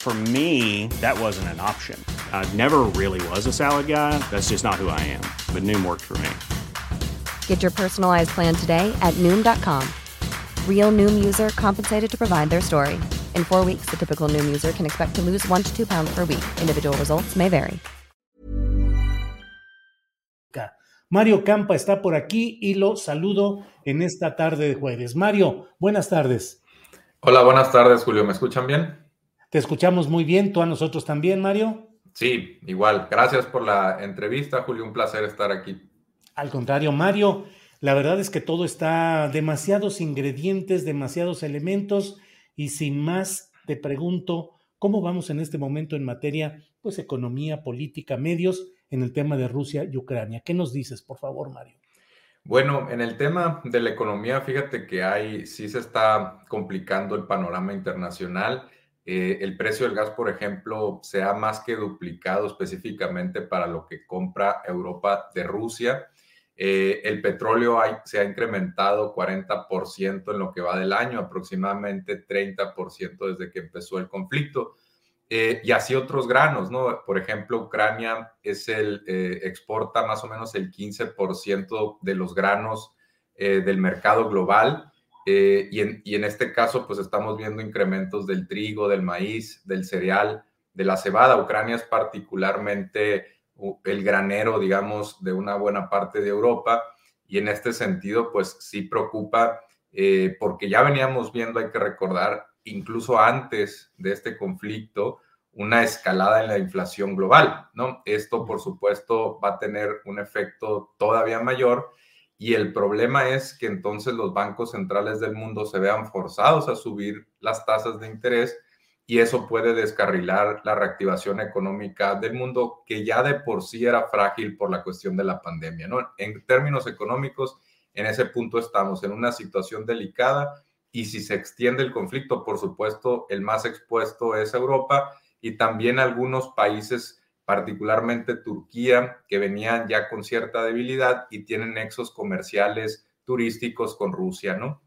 For me, that wasn't an option. I never really was a salad guy. That's just not who I am. But Noom worked for me. Get your personalized plan today at Noom.com. Real Noom user compensated to provide their story. In four weeks, the typical Noom user can expect to lose one to two pounds per week. Individual results may vary. Mario Campa está por aquí y lo saludo en esta tarde de jueves. Mario, buenas tardes. Hola, buenas tardes, Julio. ¿Me escuchan bien? Te escuchamos muy bien, tú a nosotros también, Mario. Sí, igual. Gracias por la entrevista, Julio. Un placer estar aquí. Al contrario, Mario, la verdad es que todo está demasiados ingredientes, demasiados elementos y sin más te pregunto, ¿cómo vamos en este momento en materia pues economía, política, medios en el tema de Rusia y Ucrania? ¿Qué nos dices, por favor, Mario? Bueno, en el tema de la economía, fíjate que hay, sí se está complicando el panorama internacional. Eh, el precio del gas, por ejemplo, se ha más que duplicado específicamente para lo que compra Europa de Rusia. Eh, el petróleo se ha incrementado 40% en lo que va del año, aproximadamente 30% desde que empezó el conflicto. Eh, y así otros granos, ¿no? Por ejemplo, Ucrania es el, exporta más o menos el 15% de los granos del mercado global eh, y, en, este caso, pues estamos viendo incrementos del trigo, del maíz, del cereal, de la cebada. Ucrania es particularmente el granero, digamos, de una buena parte de Europa. Y en este sentido, pues sí preocupa, eh, porque ya veníamos viendo, hay que recordar, incluso antes de este conflicto, una escalada en la inflación global, ¿no? Esto, por supuesto, va a tener un efecto todavía mayor y el problema es que entonces los bancos centrales del mundo se vean forzados a subir las tasas de interés y eso puede descarrilar la reactivación económica del mundo que ya de por sí era frágil por la cuestión de la pandemia. ¿no? En términos económicos, en ese punto estamos en una situación delicada y si se extiende el conflicto, por supuesto, el más expuesto es Europa y también algunos países particularmente Turquía, que venían ya con cierta debilidad y tienen nexos comerciales turísticos con Rusia, ¿no?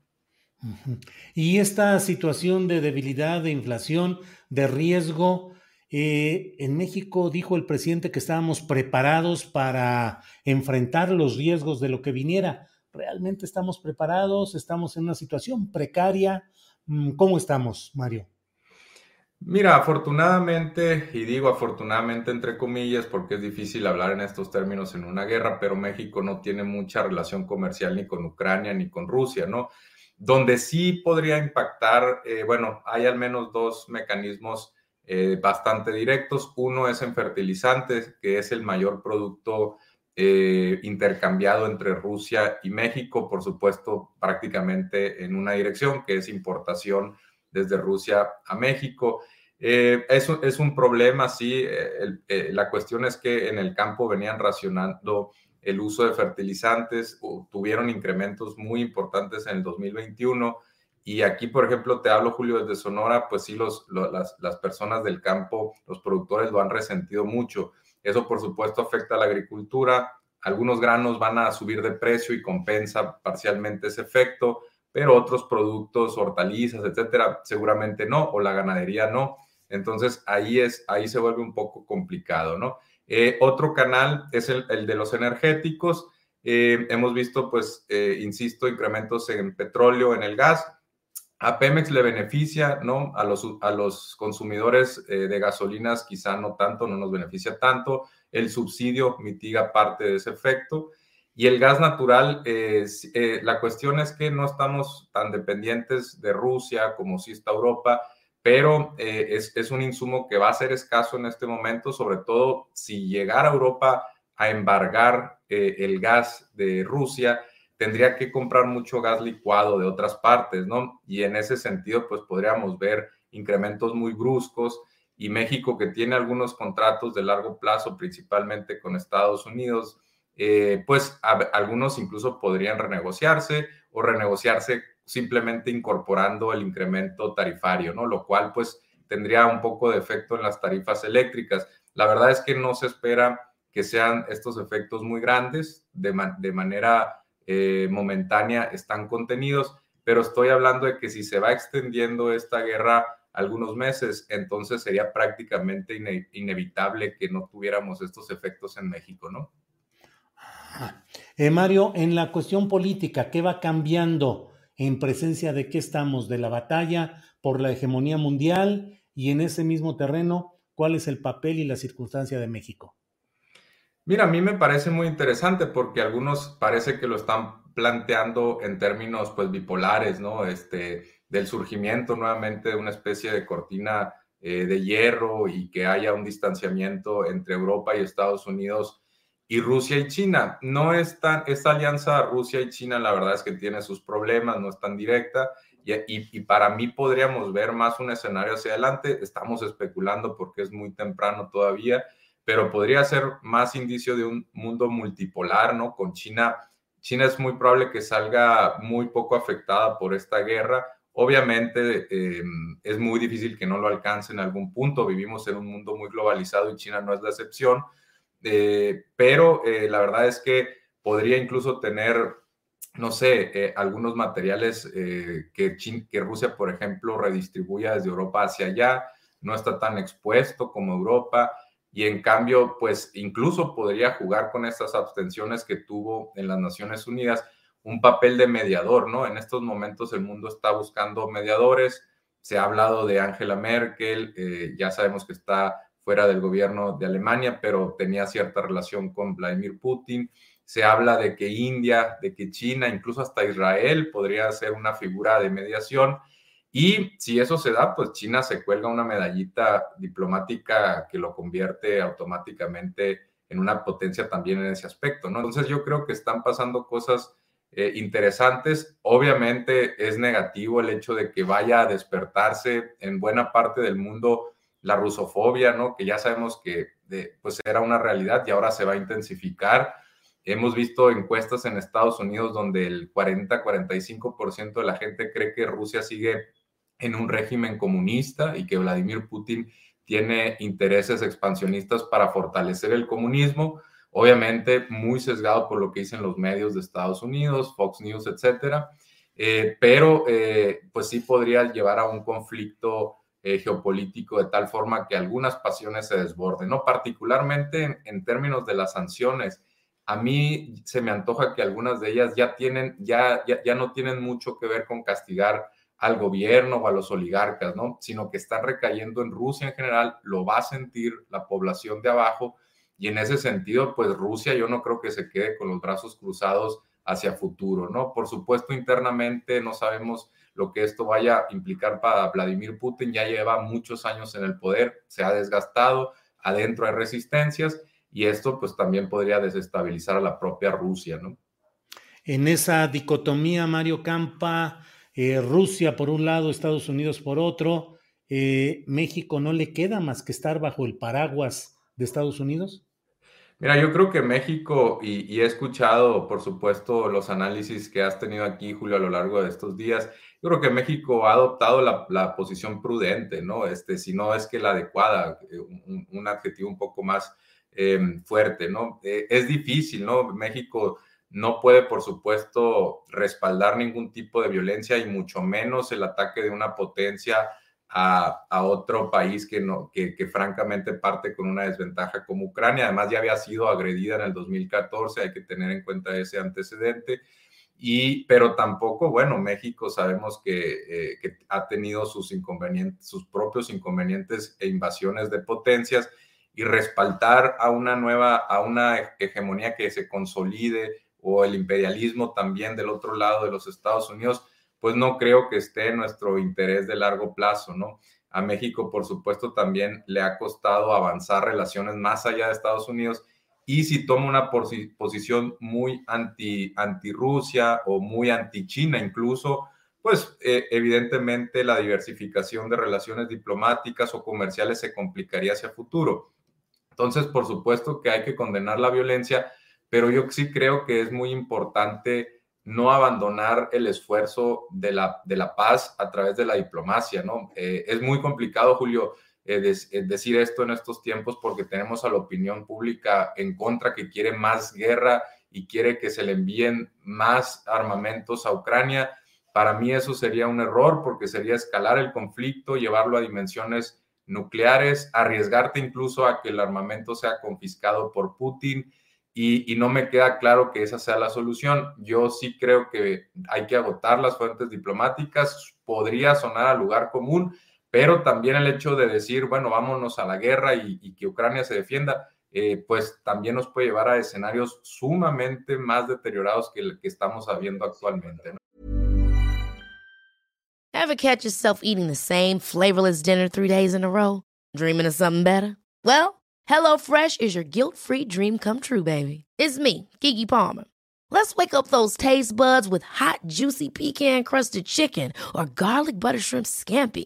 Y esta situación de debilidad, de inflación, de riesgo, eh, en México dijo el presidente que estábamos preparados para enfrentar los riesgos de lo que viniera. ¿Realmente estamos preparados? ¿Estamos en una situación precaria? Mm, ¿Cómo estamos, Mario? Mira, afortunadamente, y digo afortunadamente entre comillas, porque es difícil hablar en estos términos en una guerra, pero México no tiene mucha relación comercial ni con Ucrania ni con Rusia, ¿no? Donde sí podría impactar, eh, bueno, hay al menos dos mecanismos eh, bastante directos. Uno es en fertilizantes, que es el mayor producto eh, intercambiado entre Rusia y México, por supuesto, prácticamente en una dirección, que es importación desde Rusia a México. Eh, eso es un problema, sí. Eh, la cuestión es que en el campo venían racionando el uso de fertilizantes, tuvieron incrementos muy importantes en el 2021. Y aquí, por ejemplo, te hablo, Julio, desde Sonora, pues sí, los, las, las, personas del campo, los productores lo han resentido mucho. Eso, por supuesto, afecta a la agricultura. Algunos granos van a subir de precio y compensa parcialmente ese efecto, pero otros productos, hortalizas, etcétera, seguramente no, o la ganadería no. Entonces ahí, es, ahí se vuelve un poco complicado, ¿no? Eh, otro canal es el, de los energéticos. Eh, hemos visto, pues, eh, insisto, incrementos en petróleo, en el gas. A Pemex le beneficia, ¿no? A los, a los consumidores de gasolinas quizá no tanto, no nos beneficia tanto. El subsidio mitiga parte de ese efecto. Y el gas natural, eh, la cuestión es que no estamos tan dependientes de Rusia como si está Europa, pero eh, es, un insumo que va a ser escaso en este momento, sobre todo si llegara Europa a embargar eh, el gas de Rusia, tendría que comprar mucho gas licuado de otras partes, ¿no? Y en ese sentido, pues podríamos ver incrementos muy bruscos y México que tiene algunos contratos de largo plazo, principalmente con Estados Unidos, eh, pues algunos incluso podrían renegociarse o renegociarse simplemente incorporando el incremento tarifario, ¿no? Lo cual pues tendría un poco de efecto en las tarifas eléctricas. La verdad es que no se espera que sean estos efectos muy grandes, de, manera eh, momentánea están contenidos, pero estoy hablando de que si se va extendiendo esta guerra algunos meses, entonces sería prácticamente inevitable que no tuviéramos estos efectos en México, ¿no? Eh, Mario, en la cuestión política, ¿qué va cambiando? ¿En presencia de qué estamos? ¿De la batalla por la hegemonía mundial? Y en ese mismo terreno, ¿cuál es el papel y la circunstancia de México? Mira, a mí me parece muy interesante porque algunos parece que lo están planteando en términos pues bipolares, ¿no? Este, del surgimiento nuevamente de una especie de cortina eh, de hierro y que haya un distanciamiento entre Europa y Estados Unidos y Rusia y China. No es tan, esta alianza Rusia y China la verdad es que tiene sus problemas, no es tan directa y, y para mí podríamos ver más un escenario hacia adelante. Estamos especulando porque es muy temprano todavía pero podría ser más indicio de un mundo multipolar, ¿no? Con China. China es muy probable que salga muy poco afectada por esta guerra. Obviamente em, es muy difícil que no lo alcance en algún punto. Vivimos en un mundo muy globalizado y China no es la excepción. Eh, pero eh, la verdad es que podría incluso tener, no sé, eh, algunos materiales que, que Rusia, por ejemplo, redistribuya desde Europa hacia allá. No está tan expuesto como Europa y en cambio, pues incluso podría jugar con estas abstenciones que tuvo en las Naciones Unidas un papel de mediador, ¿no? En estos momentos el mundo está buscando mediadores, se ha hablado de Angela Merkel, eh, ya sabemos que está fuera del gobierno de Alemania, pero tenía cierta relación con Vladimir Putin. Se habla de que India, de que China, incluso hasta Israel podría ser una figura de mediación. Y si eso se da, pues China se cuelga una medallita diplomática que lo convierte automáticamente en una potencia también en ese aspecto, ¿no? Entonces yo creo que están pasando cosas eh, interesantes. Obviamente es negativo el hecho de que vaya a despertarse en buena parte del mundo la rusofobia, ¿no? Que ya sabemos que pues era una realidad y ahora se va a intensificar. Hemos visto encuestas en Estados Unidos donde el 40-45% de la gente cree que Rusia sigue en un régimen comunista y que Vladimir Putin tiene intereses expansionistas para fortalecer el comunismo, obviamente muy sesgado por lo que dicen los medios de Estados Unidos, Fox News, etcétera, eh, pero eh, pues sí podría llevar a un conflicto eh, geopolítico de tal forma que algunas pasiones se desborden, ¿no? Particularmente en, términos de las sanciones. A mí se me antoja que algunas de ellas ya tienen, ya, ya, no tienen mucho que ver con castigar al gobierno o a los oligarcas, ¿no? Sino que están recayendo en Rusia en general, lo va a sentir la población de abajo y en ese sentido, pues Rusia yo no creo que se quede con los brazos cruzados hacia futuro, ¿no? Por supuesto, internamente no sabemos lo que esto vaya a implicar para Vladimir Putin, ya lleva muchos años en el poder, se ha desgastado, adentro hay resistencias y esto pues también podría desestabilizar a la propia Rusia, ¿no? En esa dicotomía, Mario Campa, eh, Rusia por un lado, Estados Unidos por otro, eh, México no le queda más que estar bajo el paraguas de Estados Unidos? Mira, yo creo que México, y, he escuchado, por supuesto, los análisis que has tenido aquí, Julio, a lo largo de estos días, yo creo que México ha adoptado la, posición prudente, ¿no? Este, si no es que la adecuada, eh, un, adjetivo un poco más fuerte, ¿no? es difícil, ¿no? México no puede, por supuesto, respaldar ningún tipo de violencia y mucho menos el ataque de una potencia a, otro país que, no, que, francamente parte con una desventaja como Ucrania. Además, ya había sido agredida en el 2014, hay que tener en cuenta ese antecedente. Y, pero tampoco, bueno, México sabemos que, eh, que ha tenido sus inconvenientes, sus propios inconvenientes e invasiones de potencias y respaldar a una nueva, a una hegemonía que se consolide o el imperialismo también del otro lado de los Estados Unidos, pues no creo que esté en nuestro interés de largo plazo, ¿no? A México, por supuesto, también le ha costado avanzar relaciones más allá de Estados Unidos y si toma una posición muy anti, anti Rusia o muy anti China incluso, pues eh, evidentemente la diversificación de relaciones diplomáticas o comerciales se complicaría hacia futuro. Entonces, por supuesto que hay que condenar la violencia, pero yo sí creo que es muy importante no abandonar el esfuerzo de la, de la paz a través de la diplomacia, ¿no? Eh, es muy complicado, Julio, eh, decir esto en estos tiempos porque tenemos a la opinión pública en contra que quiere más guerra y quiere que se le envíen más armamentos a Ucrania para mí eso sería un error porque sería escalar el conflicto, llevarlo a dimensiones nucleares, arriesgarte incluso a que el armamento sea confiscado por Putin y, no me queda claro que esa sea la solución. Yo sí creo que hay que agotar las fuentes diplomáticas, podría sonar a lugar común, pero también el hecho de decir, bueno, vámonos a la guerra y, que Ucrania se defienda, eh, pues también nos puede llevar a escenarios sumamente más deteriorados que el que estamos viendo actualmente. Ever catch yourself eating the same flavorless dinner three days in a row? Dreaming of something better? Well, HelloFresh is your guilt-free dream come true, baby. It's me, Kiki Palmer. Let's wake up those taste buds with hot, juicy pecan-crusted chicken or garlic butter shrimp scampi.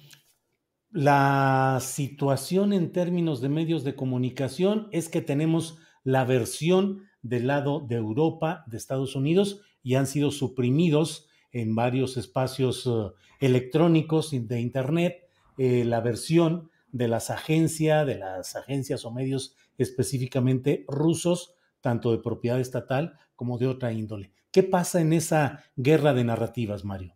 La situación en términos de medios de comunicación es que tenemos la versión del lado de Europa, de Estados Unidos, y han sido suprimidos en varios espacios uh, electrónicos de Internet eh, la versión de las agencias, de las agencias o medios específicamente rusos, tanto de propiedad estatal como de otra índole. ¿Qué pasa en esa guerra de narrativas, Mario?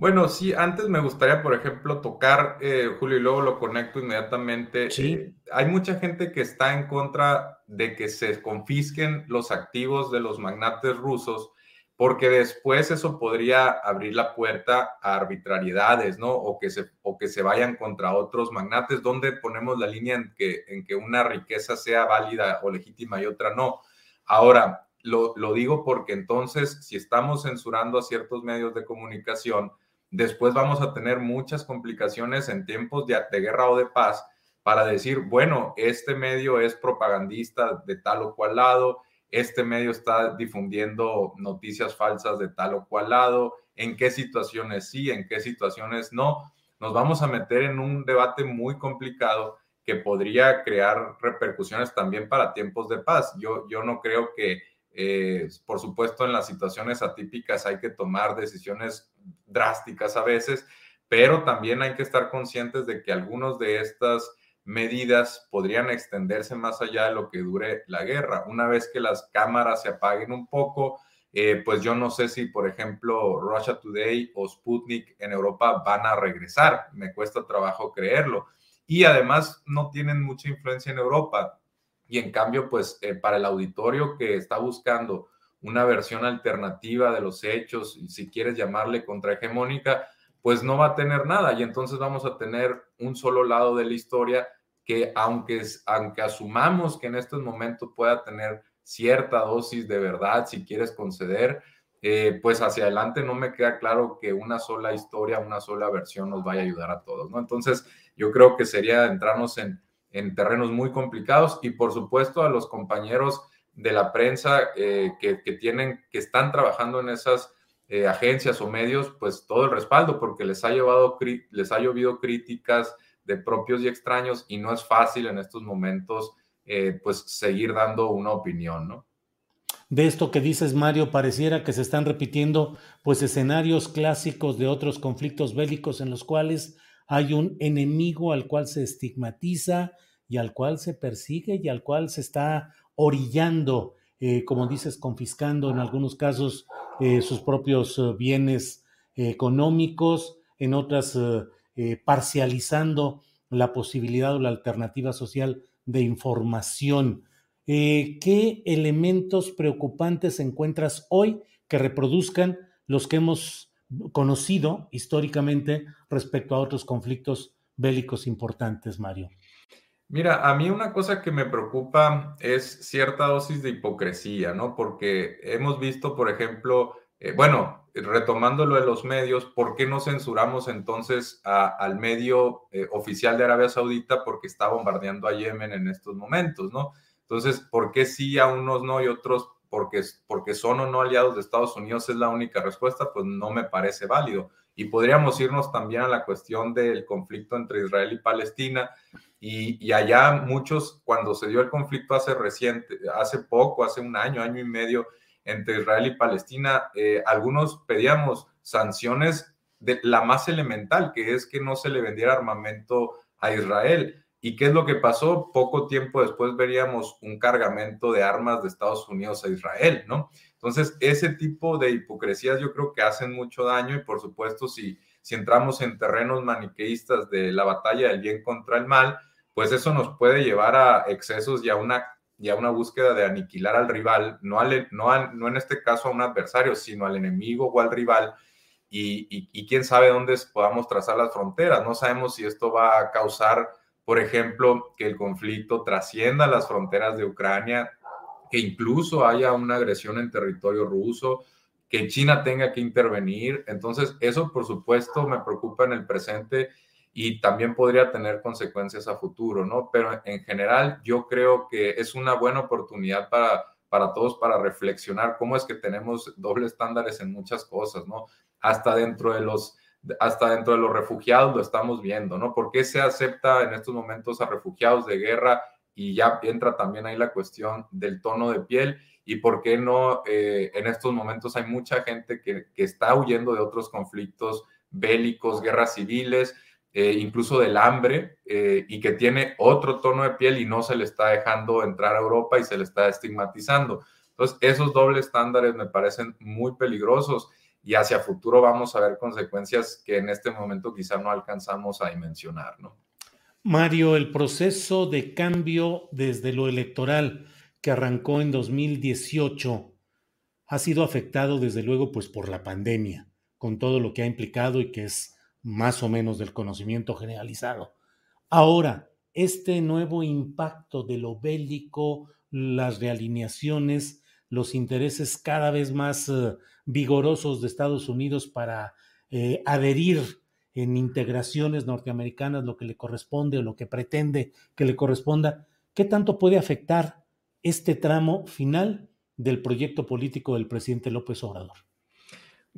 Bueno, sí, antes me gustaría, por ejemplo, tocar, eh, Julio, y luego lo conecto inmediatamente. Sí. Eh, hay mucha gente que está en contra de que se confisquen los activos de los magnates rusos, porque después eso podría abrir la puerta a arbitrariedades, ¿no? O que se, o que se vayan contra otros magnates, donde ponemos la línea en que, en que una riqueza sea válida o legítima y otra no. Ahora, lo, lo digo porque entonces, si estamos censurando a ciertos medios de comunicación, después vamos a tener muchas complicaciones en tiempos de, guerra o de paz para decir, bueno, este medio es propagandista de tal o cual lado, este medio está difundiendo noticias falsas de tal o cual lado, en qué situaciones sí, en qué situaciones no. Nos vamos a meter en un debate muy complicado que podría crear repercusiones también para tiempos de paz. Yo, yo no creo que eh, por supuesto, en las situaciones atípicas hay que tomar decisiones drásticas a veces, pero también hay que estar conscientes de que algunas de estas medidas podrían extenderse más allá de lo que dure la guerra. Una vez que las cámaras se apaguen un poco, eh, pues yo no sé si, por ejemplo, Russia Today o Sputnik en Europa van a regresar. Me cuesta trabajo creerlo. Y además no tienen mucha influencia en Europa. Y en cambio, pues eh, para el auditorio que está buscando una versión alternativa de los hechos, si quieres llamarle contrahegemónica, pues no va a tener nada. Y entonces vamos a tener un solo lado de la historia que aunque, aunque asumamos que en estos momentos pueda tener cierta dosis de verdad, si quieres conceder, eh, pues hacia adelante no me queda claro que una sola historia, una sola versión nos vaya a ayudar a todos, ¿no? Entonces, yo creo que sería entrarnos en, en terrenos muy complicados y por supuesto a los compañeros de la prensa eh, que, tienen, que están trabajando en esas eh, agencias o medios, pues todo el respaldo porque les ha llevado, les ha llovido críticas de propios y extraños y no es fácil en estos momentos eh, pues seguir dando una opinión, ¿no? De esto que dices, Mario, pareciera que se están repitiendo pues escenarios clásicos de otros conflictos bélicos en los cuales hay un enemigo al cual se estigmatiza y al cual se persigue y al cual se está orillando, eh, como dices, confiscando en algunos casos eh, sus propios bienes económicos, en otras parcializando la posibilidad o la alternativa social de información. Eh, ¿Qué elementos preocupantes encuentras hoy que reproduzcan los que hemos conocido históricamente respecto a otros conflictos bélicos importantes, Mario? Mira, a mí una cosa que me preocupa es cierta dosis de hipocresía, ¿no? Porque hemos visto, por ejemplo, eh, bueno, retomando lo de los medios, ¿por qué no censuramos entonces al medio eh, oficial de Arabia Saudita porque está bombardeando a Yemen en estos momentos, ¿no? Entonces, ¿por qué sí a unos no y otros porque, porque son o no aliados de Estados Unidos es la única respuesta? Pues no me parece válido. Y podríamos irnos también a la cuestión del conflicto entre Israel y Palestina. Y, allá muchos, cuando se dio el conflicto hace reciente, hace poco, hace un año, año y medio, entre Israel y Palestina, eh, algunos pedíamos sanciones de la más elemental, que es que no se le vendiera armamento a Israel. ¿Y qué es lo que pasó? Poco tiempo después veríamos un cargamento de armas de Estados Unidos a Israel, ¿no? Entonces, ese tipo de hipocresías yo creo que hacen mucho daño y por supuesto si, si entramos en terrenos maniqueístas de la batalla del bien contra el mal, pues eso nos puede llevar a excesos y a una y a una búsqueda de aniquilar al rival, no, no, no en este caso a un adversario, sino al enemigo o al rival, y, quién sabe dónde podamos trazar las fronteras. No sabemos si esto va a causar, por ejemplo, que el conflicto trascienda las fronteras de Ucrania, que incluso haya una agresión en territorio ruso, que China tenga que intervenir. Entonces, eso por supuesto me preocupa en el presente y también podría tener consecuencias a futuro, ¿no? Pero en general yo creo que es una buena oportunidad para, para todos para reflexionar cómo es que tenemos doble estándares en muchas cosas, ¿no? Hasta dentro de los hasta dentro de los refugiados lo estamos viendo, ¿no? ¿Por qué se acepta en estos momentos a refugiados de guerra y ya entra también ahí la cuestión del tono de piel y por qué no eh, en estos momentos hay mucha gente que, que está huyendo de otros conflictos bélicos, guerras civiles, eh, incluso del hambre, eh, y que tiene otro tono de piel y no se le está dejando entrar a Europa y se le está estigmatizando. Entonces, esos dobles estándares me parecen muy peligrosos y hacia futuro vamos a ver consecuencias que en este momento quizá no alcanzamos a dimensionar, ¿no? Mario, el proceso de cambio desde lo electoral que arrancó en 2018 ha sido afectado desde luego pues por la pandemia, con todo lo que ha implicado y que es más o menos del conocimiento generalizado. Ahora, este nuevo impacto de lo bélico, las realineaciones, los intereses cada vez más eh, vigorosos de Estados Unidos para eh, adherir en integraciones norteamericanas lo que le corresponde o lo que pretende que le corresponda, ¿qué tanto puede afectar este tramo final del proyecto político del presidente López Obrador?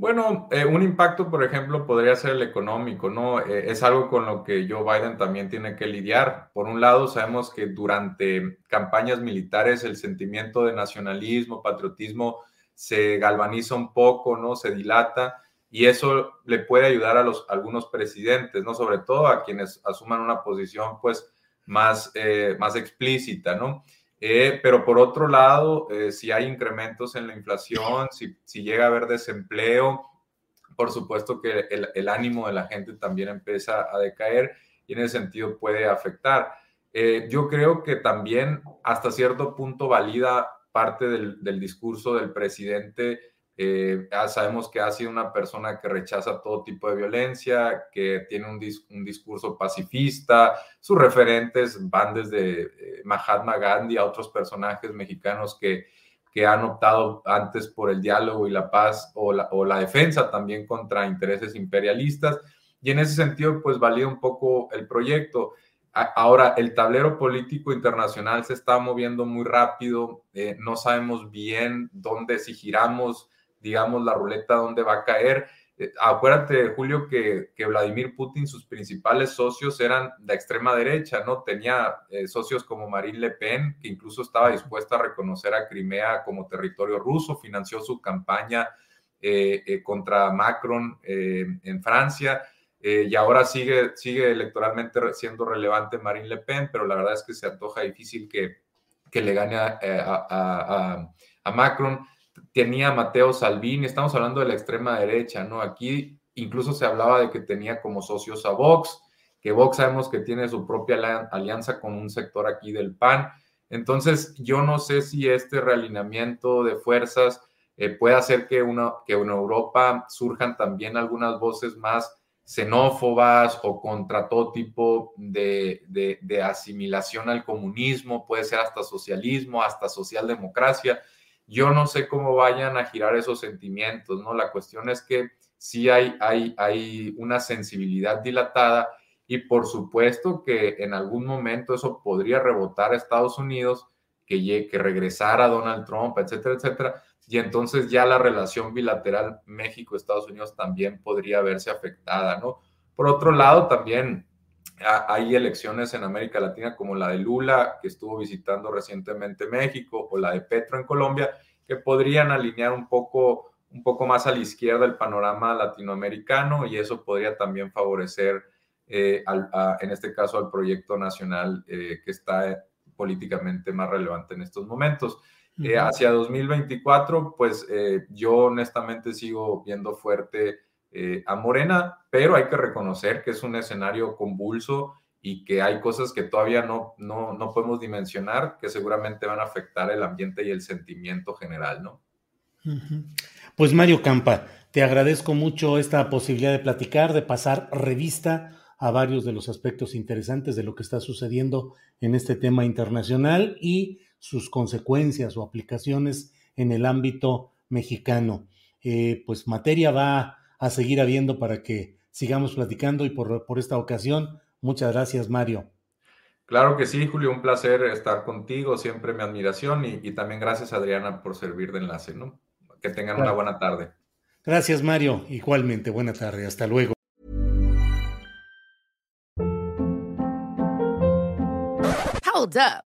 Bueno, eh, un impacto, por ejemplo, podría ser el económico, ¿no? Eh, es algo con lo que Joe Biden también tiene que lidiar. Por un lado, sabemos que durante campañas militares el sentimiento de nacionalismo, patriotismo se galvaniza un poco, ¿no? Se dilata y eso le puede ayudar a los algunos presidentes, ¿no? Sobre todo a quienes asuman una posición, pues, más, eh, más explícita, ¿no? Eh, pero por otro lado, eh, si hay incrementos en la inflación, si, si, llega a haber desempleo, por supuesto que el, el, ánimo de la gente también empieza a decaer y en ese sentido puede afectar. Eh, yo creo que también hasta cierto punto valida parte del, del discurso del presidente eh, sabemos que ha sido una persona que rechaza todo tipo de violencia, que tiene un, un discurso pacifista. Sus referentes van desde eh, Mahatma Gandhi a otros personajes mexicanos que, que han optado antes por el diálogo y la paz o la, o la defensa también contra intereses imperialistas. Y en ese sentido, pues valida un poco el proyecto. Ahora, el tablero político internacional se está moviendo muy rápido, eh, no sabemos bien dónde, si giramos digamos, la ruleta dónde va a caer. eh, acuérdate, Julio, que, que, Vladimir Putin, sus principales socios eran de extrema derecha, ¿no? Tenía eh, socios como Marine Le Pen, que incluso estaba dispuesta a reconocer a Crimea como territorio ruso, financió su campaña eh, contra Macron en Francia. y ahora sigue, sigue electoralmente siendo relevante Marine Le Pen, pero la verdad es que se antoja difícil que, que le gane a, a, a Macron tenía Mateo Salvini, estamos hablando de la extrema derecha, ¿no? Aquí incluso se hablaba de que tenía como socios a Vox, que Vox sabemos que tiene su propia alianza con un sector aquí del PAN. Entonces, yo no sé si este realineamiento de fuerzas eh, puede hacer que, una, que en Europa surjan también algunas voces más xenófobas o contra todo tipo de, de asimilación al comunismo, puede ser hasta socialismo, hasta socialdemocracia. Yo no sé cómo vayan a girar esos sentimientos, ¿no? La cuestión es que sí hay, hay, hay una sensibilidad dilatada y por supuesto que en algún momento eso podría rebotar a Estados Unidos, que, que regresara Donald Trump, etcétera, etcétera. Y entonces ya la relación bilateral México-Estados Unidos también podría verse afectada, ¿no? Por otro lado, también hay elecciones en América Latina como la de Lula, que estuvo visitando recientemente México, o la de Petro en Colombia, que podrían alinear un poco, un poco más a la izquierda el panorama latinoamericano y eso podría también favorecer, eh, en este caso, al proyecto nacional eh, que está políticamente más relevante en estos momentos. Eh, hacia 2024, pues yo honestamente sigo viendo fuerte eh, a Morena, pero hay que reconocer que es un escenario convulso y que hay cosas que todavía no, no, no podemos dimensionar que seguramente van a afectar el ambiente y el sentimiento general, ¿no? Pues Mario Campa, te agradezco mucho esta posibilidad de platicar, de pasar revista a varios de los aspectos interesantes de lo que está sucediendo en este tema internacional y sus consecuencias o aplicaciones en el ámbito mexicano. Eh, pues materia va a seguir habiendo para que sigamos platicando y por, por esta ocasión, muchas gracias Mario. Claro que sí, Julio, un placer estar contigo, siempre mi admiración y, también gracias Adriana por servir de enlace, ¿no? Que tengan una buena tarde. Gracias Mario, igualmente, buena tarde, hasta luego. Hold up.